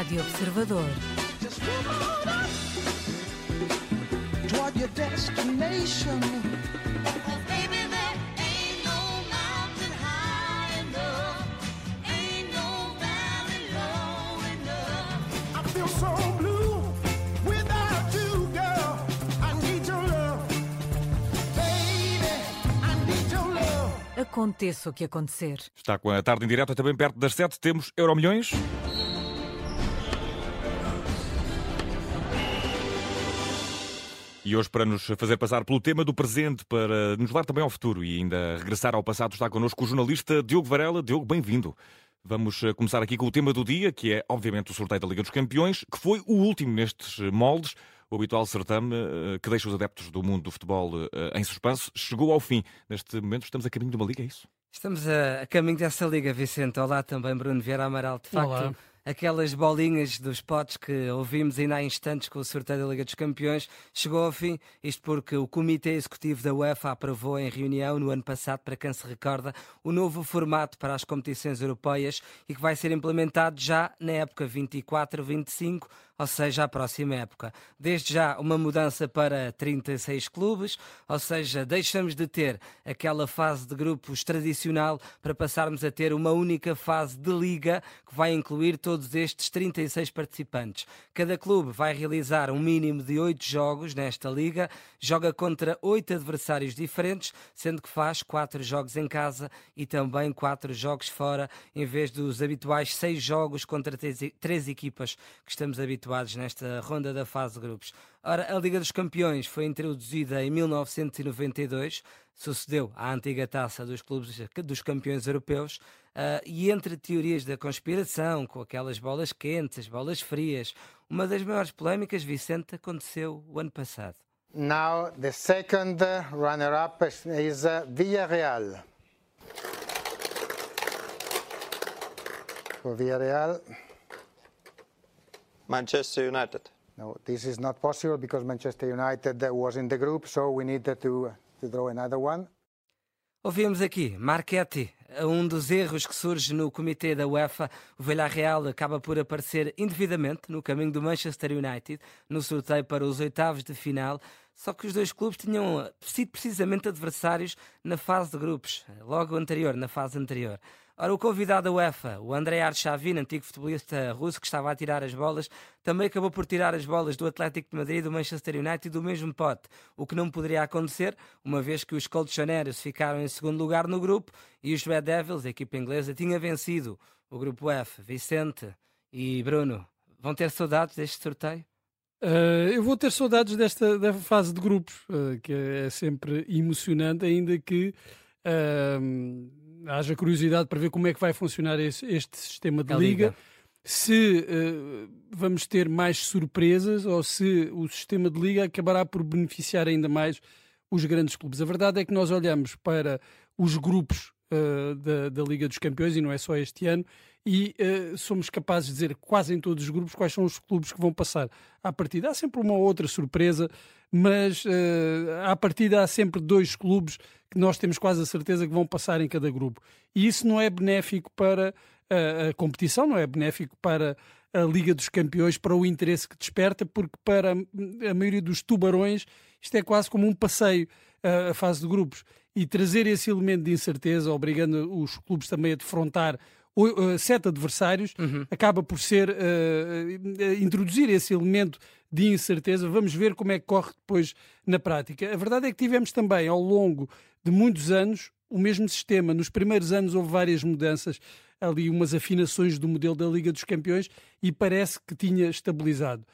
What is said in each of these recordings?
Rádio Observador. Aconteça o que acontecer. Está com a tarde em direto, também perto das sete temos Euromilhões. E hoje, para nos fazer passar pelo tema do presente, para nos levar também ao futuro e ainda regressar ao passado, está connosco o jornalista Diogo Varela. Diogo, bem-vindo. Vamos eh, começar aqui com o tema do dia, que é, obviamente, o sorteio da Liga dos Campeões, que foi o último nestes moldes. O habitual certame eh, que deixa os adeptos do mundo do futebol eh, em suspenso chegou ao fim. Neste momento estamos a caminho de uma liga, é isso? Estamos a, a caminho dessa liga, Vicente. Olá também, Bruno Vieira Amaral. De facto, Olá aquelas bolinhas dos potes que ouvimos ainda há instantes com o sorteio da Liga dos Campeões. Chegou ao fim, isto porque o Comitê Executivo da UEFA aprovou em reunião no ano passado, para quem se recorda, o novo formato para as competições europeias e que vai ser implementado já na época 24-25 ou seja, a próxima época. Desde já, uma mudança para 36 clubes, ou seja, deixamos de ter aquela fase de grupos tradicional para passarmos a ter uma única fase de liga que vai incluir todos estes 36 participantes. Cada clube vai realizar um mínimo de 8 jogos nesta liga, joga contra 8 adversários diferentes, sendo que faz 4 jogos em casa e também 4 jogos fora, em vez dos habituais 6 jogos contra 3 equipas que estamos habituados nesta ronda da fase de grupos. Ora, a Liga dos Campeões foi introduzida em 1992, sucedeu à antiga taça dos clubes dos campeões europeus, uh, e entre teorias da conspiração, com aquelas bolas quentes, as bolas frias, uma das maiores polémicas, Vicente, aconteceu o ano passado. Now the second runner-up is uh, Villarreal. Villarreal. Manchester United. No, this is not possible because Manchester United was in the group, so we needed to, to draw another one. Ouvimos aqui Marchetti, um dos erros que surge no comitê da UEFA. O Villarreal acaba por aparecer indevidamente no caminho do Manchester United no sorteio para os oitavos de final. Só que os dois clubes tinham sido precisamente adversários na fase de grupos, logo anterior, na fase anterior. Ora, o convidado da UEFA, o André Arshavin, antigo futebolista russo que estava a tirar as bolas, também acabou por tirar as bolas do Atlético de Madrid e do Manchester United do mesmo pote, o que não poderia acontecer, uma vez que os colchoneros ficaram em segundo lugar no grupo e os Red Devils, a equipa inglesa, tinha vencido o grupo F. Vicente e Bruno, vão ter saudades deste sorteio? Uh, eu vou ter saudades desta, desta fase de grupos, uh, que é sempre emocionante, ainda que uh, haja curiosidade para ver como é que vai funcionar esse, este sistema de liga. liga. Se uh, vamos ter mais surpresas ou se o sistema de liga acabará por beneficiar ainda mais os grandes clubes. A verdade é que nós olhamos para os grupos uh, da, da, Liga dos Campeões, e não é só este ano, e uh, somos capazes de dizer quase em todos os grupos quais são os clubes que vão passar à partida. Há sempre uma outra surpresa, mas uh, à partida há sempre dois clubes que nós temos quase a certeza que vão passar em cada grupo. E isso não é benéfico para a, a competição, não é benéfico para a Liga dos Campeões, para o interesse que desperta, porque para a maioria dos tubarões isto é quase como um passeio a fase de grupos e trazer esse elemento de incerteza, obrigando os clubes também a defrontar sete adversários, uhum. acaba por ser uh, uh, introduzir esse elemento de incerteza. Vamos ver como é que corre depois na prática. A verdade é que tivemos também ao longo de muitos anos o mesmo sistema. Nos primeiros anos houve várias mudanças, ali umas afinações do modelo da Liga dos Campeões e parece que tinha estabilizado.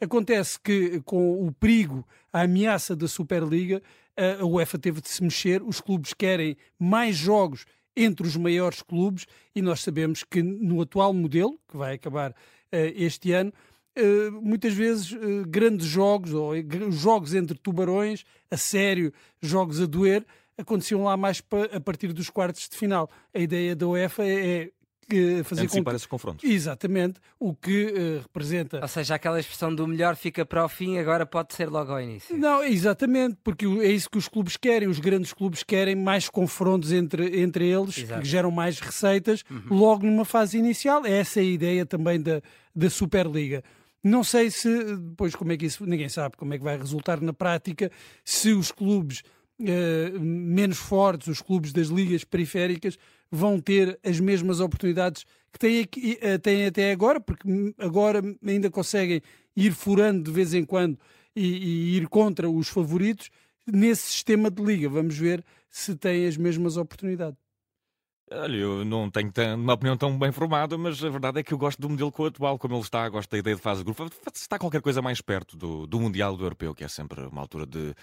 Acontece que, com o perigo, a ameaça da Superliga, a UEFA teve de se mexer. Os clubes querem mais jogos entre os maiores clubes e nós sabemos que no atual modelo, que vai acabar uh, este ano, uh, muitas vezes uh, grandes jogos ou jogos entre tubarões, a sério, jogos a doer, aconteciam lá mais a partir dos quartos de final. A ideia da UEFA é, é que fazer Antecipar com que... esses confrontos. Exatamente, o que uh, representa. Ou seja, aquela expressão do melhor fica para o fim, agora pode ser logo ao início. Não, exatamente, porque é isso que os clubes querem. Os grandes clubes querem mais confrontos entre, entre eles, Exato. que geram mais receitas uhum. logo numa fase inicial. Essa é a ideia também da, da Superliga. Não sei se, depois, como é que isso, ninguém sabe como é que vai resultar na prática, se os clubes uh, menos fortes, os clubes das ligas periféricas, vão ter as mesmas oportunidades que têm, aqui, uh, têm até agora, porque agora ainda conseguem ir furando de vez em quando e, e ir contra os favoritos nesse sistema de liga. Vamos ver se têm as mesmas oportunidades. Olha, eu não tenho uma opinião tão bem formada, mas a verdade é que eu gosto do modelo com o atual, como ele está, gosto da ideia de fase de grupo. Está qualquer coisa mais perto do, do Mundial do Europeu, que é sempre uma altura de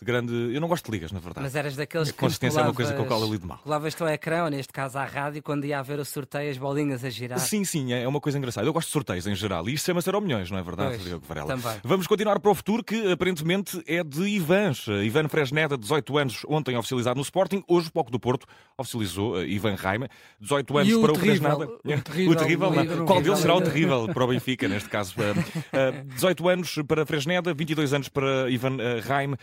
de grande. Eu não gosto de ligas, na verdade. Mas eras daqueles a que. consistência colavas, é uma coisa que eu colo ali de mal. Colavas-te ao ecrã, ou neste caso à rádio, quando ia haver o sorteio, as bolinhas a girar. Sim, sim, é uma coisa engraçada. Eu gosto de sorteios em geral. E isto chama-se Milhões, não é verdade, pois, Diogo Varela? Também. Vamos continuar para o futuro, que aparentemente é de Ivans. Ivan Fresneda, 18 anos, ontem oficializado no Sporting. Hoje o Poco do Porto oficializou uh, Ivan Raima. 18 anos e para o, o Fresneda. O terrível. O terrível não. Qual deles será o terrível para o Benfica, neste caso? Uh, uh, 18 anos para Fresneda, 22 anos para Ivan uh, Raim.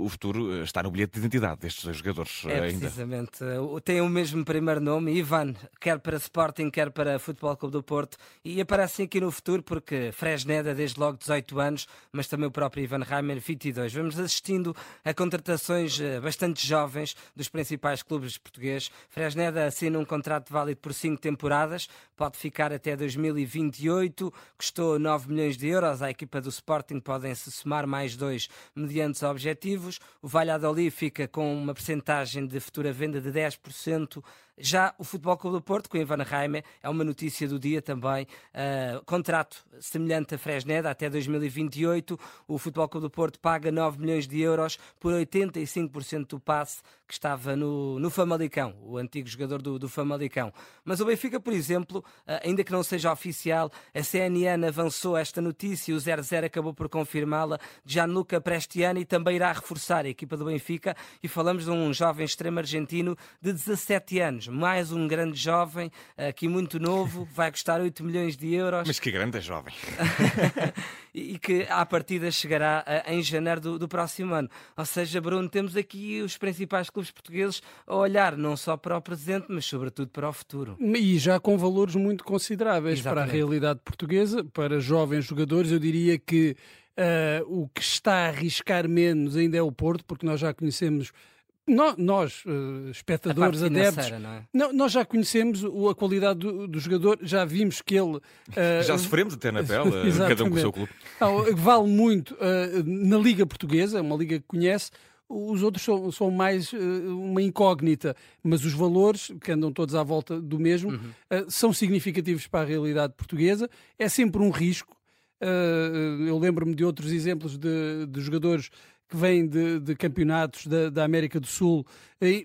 O futuro está no bilhete de identidade destes dois jogadores é, ainda. Precisamente. Tem o mesmo primeiro nome, Ivan, quer para Sporting, quer para Futebol Clube do Porto, e aparecem aqui no futuro porque Fresneda, desde logo 18 anos, mas também o próprio Ivan Reimer, 22. Vamos assistindo a contratações eh, bastante jovens dos principais clubes portugueses. Fresneda assina um contrato válido por 5 temporadas, pode ficar até 2028, custou 9 milhões de euros. À equipa do Sporting podem-se somar mais dois mediante os objetivos. O Valladolid fica com uma percentagem de futura venda de 10% já o Futebol Clube do Porto, com Ivan Raime, é uma notícia do dia também. Uh, contrato semelhante a Fresneda até 2028. O Futebol Clube do Porto paga 9 milhões de euros por 85% do passe que estava no, no Famalicão, o antigo jogador do, do Famalicão. Mas o Benfica, por exemplo, uh, ainda que não seja oficial, a CNN avançou esta notícia, o 0-0 acabou por confirmá-la. Gianluca Prestiani também irá reforçar a equipa do Benfica e falamos de um jovem extremo argentino de 17 anos mais um grande jovem, aqui muito novo, vai custar 8 milhões de euros. Mas que grande é jovem! e que à partida chegará em janeiro do, do, próximo ano. Ou seja, Bruno, temos aqui os principais clubes portugueses a olhar não só para o presente, mas sobretudo para o futuro. E já com valores muito consideráveis Exatamente. para a realidade portuguesa, para jovens jogadores, eu diria que uh, o que está a arriscar menos ainda é o Porto, porque nós já conhecemos nós, nós uh, espectadores, adeptos, não é? não, nós já conhecemos a qualidade do, do jogador, já vimos que ele. Uh, já sofremos até na pele, cada um com o seu clube. Não, vale muito uh, na Liga Portuguesa, uma liga que conhece. Os outros são, são mais uma incógnita, mas os valores, que andam todos à volta do mesmo, uhum. são significativos para a realidade portuguesa. É sempre um risco. Eu lembro-me de outros exemplos de, de jogadores que vêm de, de campeonatos da, da, América do Sul,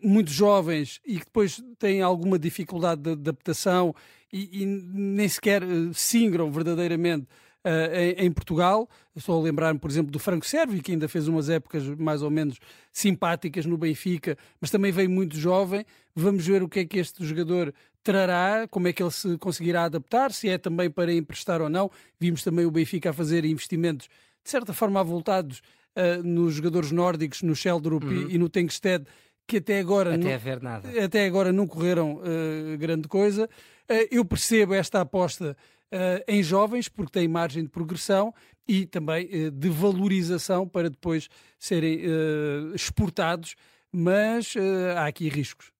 muito jovens e que depois têm alguma dificuldade de adaptação e, e nem sequer eh, singram verdadeiramente uh, em, em, Portugal. Estou a lembrar-me, por exemplo, do Franco Servi, que ainda fez umas épocas mais ou menos simpáticas no Benfica, mas também veio muito jovem. Vamos ver o que é que este jogador trará, como é que ele se conseguirá adaptar, se é também para emprestar ou não. Vimos também o Benfica a fazer investimentos, de certa forma, avultados uh, nos jogadores nórdicos, no Sheldrup uhum. e, e, no Tenkstead, que até agora, até, não, até agora não correram uh, grande coisa. Uh, eu percebo esta aposta em jovens, porque tem margem de progressão e também de valorização para depois serem exportados, mas há aqui riscos.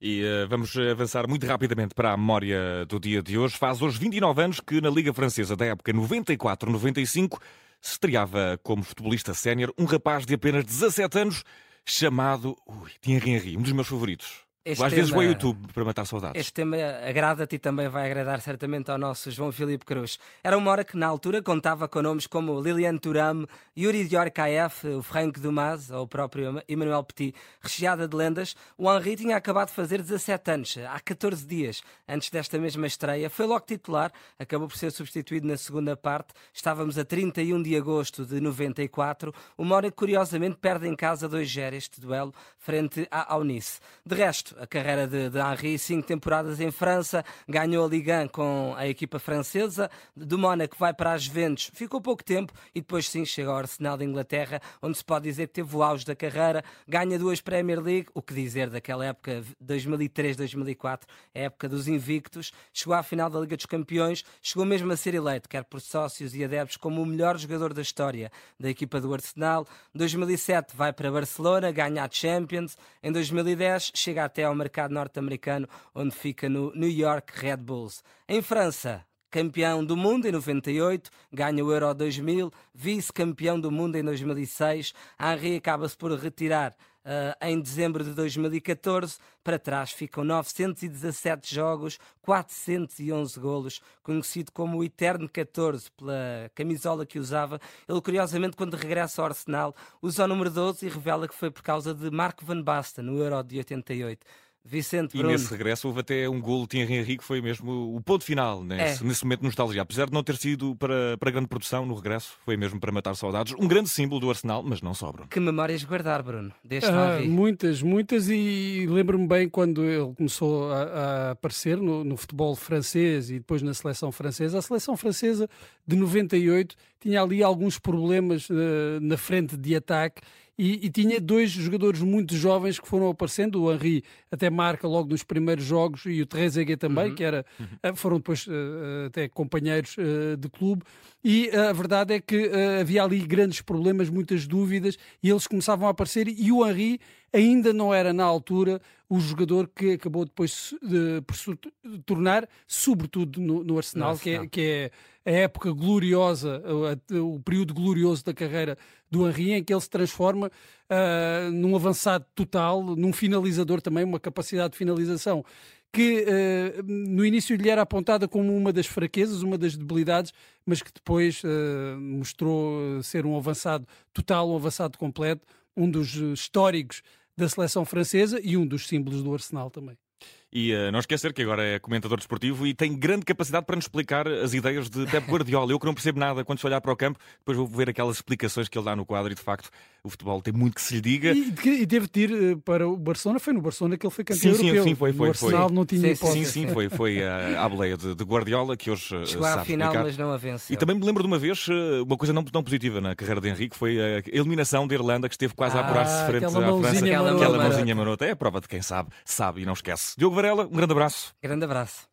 E uh, vamos avançar muito rapidamente para a memória do dia de hoje. Faz hoje 29 anos que na Liga Francesa da época 94-95 se estreava como futebolista sénior um rapaz de apenas 17 anos chamado Thierry Henry, um dos meus favoritos. Este Às tema, vezes vou ao YouTube para matar saudades. Este tema agrada-te e também vai agradar certamente ao nosso João Filipe Cruz. Era uma hora que na altura contava com nomes como Liliane Thuram, Yuri Diorkaeff, o Frank Dumas ou o próprio Emmanuel Petit. Recheada de lendas, o Henri tinha acabado de fazer 17 anos, há 14 dias antes desta mesma estreia. Foi logo titular, acabou por ser substituído na segunda parte. Estávamos a 31 de agosto de 94, uma hora que curiosamente perde em casa 2-0 este duelo frente ao Nice. De resto, a carreira de, de cinco temporadas em França, ganhou a Ligue 1 com a equipa francesa, do Mónaco vai para as Juventus, ficou pouco tempo e depois sim chega ao Arsenal de Inglaterra, onde se pode dizer que teve o auge da carreira, ganha duas Premier League, o que dizer daquela época 2003-2004, a época dos invictos, chegou à final da Liga dos Campeões, chegou mesmo a ser eleito, quer por sócios e adeptos, como o melhor jogador da história da equipa do Arsenal. 2007 vai para Barcelona, ganha a Champions. Em 2010 chega até ao mercado norte-americano, onde fica no New York Red Bulls. Em França, campeão do mundo em 98, ganha o Euro 2000, vice-campeão do mundo em 2006. Henri acaba-se por retirar em dezembro de 2014. Para trás ficam 917 jogos, 411 golos, conhecido como o Eterno 14 pela camisola que usava. Ele, curiosamente, quando regressa ao Arsenal, usa o número 12 e revela que foi por causa de Marco Van Basten, no Euro de 88. Vicente Bruno. E nesse regresso houve até um gol de Thierry Henry que foi mesmo o ponto final nesse, é. nesse momento de nostalgia. Apesar de não ter sido para, para grande produção no regresso, foi mesmo para matar saudades. Um grande símbolo do Arsenal, mas não sobra. Que memórias guardar, Bruno? Deste ah, muitas, muitas. E lembro-me bem quando ele começou a, a aparecer no, no, futebol francês e depois na seleção francesa. A seleção francesa de 98 tinha ali alguns problemas uh, na frente de ataque e, e, tinha dois jogadores muito jovens que foram aparecendo. O Henri até marca logo nos primeiros jogos e o Trezeguet também, uhum. que era, uhum. foram depois uh, até companheiros uh, de clube. E a verdade é que uh, havia ali grandes problemas, muitas dúvidas, e eles começavam a aparecer. E o Henri ainda não era, na altura, o jogador que acabou depois de, por se tornar, sobretudo no, no Arsenal, Nossa, que, é, que é a época gloriosa, o, o, período glorioso da carreira do Henri, em que ele se transforma uh, num avançado total, num finalizador também, uma capacidade de finalização que uh, no início lhe era apontada como uma das fraquezas, uma das debilidades, mas que depois uh, mostrou ser um avançado total, um avançado completo, um dos históricos da seleção francesa e um dos símbolos do Arsenal também. E uh, não esquecer que agora é comentador desportivo e tem grande capacidade para nos explicar as ideias de Pep Guardiola. Eu que não percebo nada quando se olhar para o campo, depois vou ver aquelas explicações que ele dá no quadro e de facto o futebol tem muito que se lhe diga. E, e teve de ir uh, para o Barcelona, foi no Barcelona que ele foi campeão sim, europeu. Sim, sim, foi, foi. O Arsenal foi. não tinha hipótese. Sim, sim, foi, foi uh, a boleia de, de, Guardiola que hoje uh, Chegou à final, explicar. mas não a venceu. E também me lembro de uma vez uma coisa não tão positiva na carreira de Henrique, foi a eliminação da Irlanda que esteve quase ah, a apurar-se frente à França. Aquela, aquela mãozinha marota. É a prova de quem sabe, sabe e não esquece. Diogo Varela, um grande abraço. Grande abraço.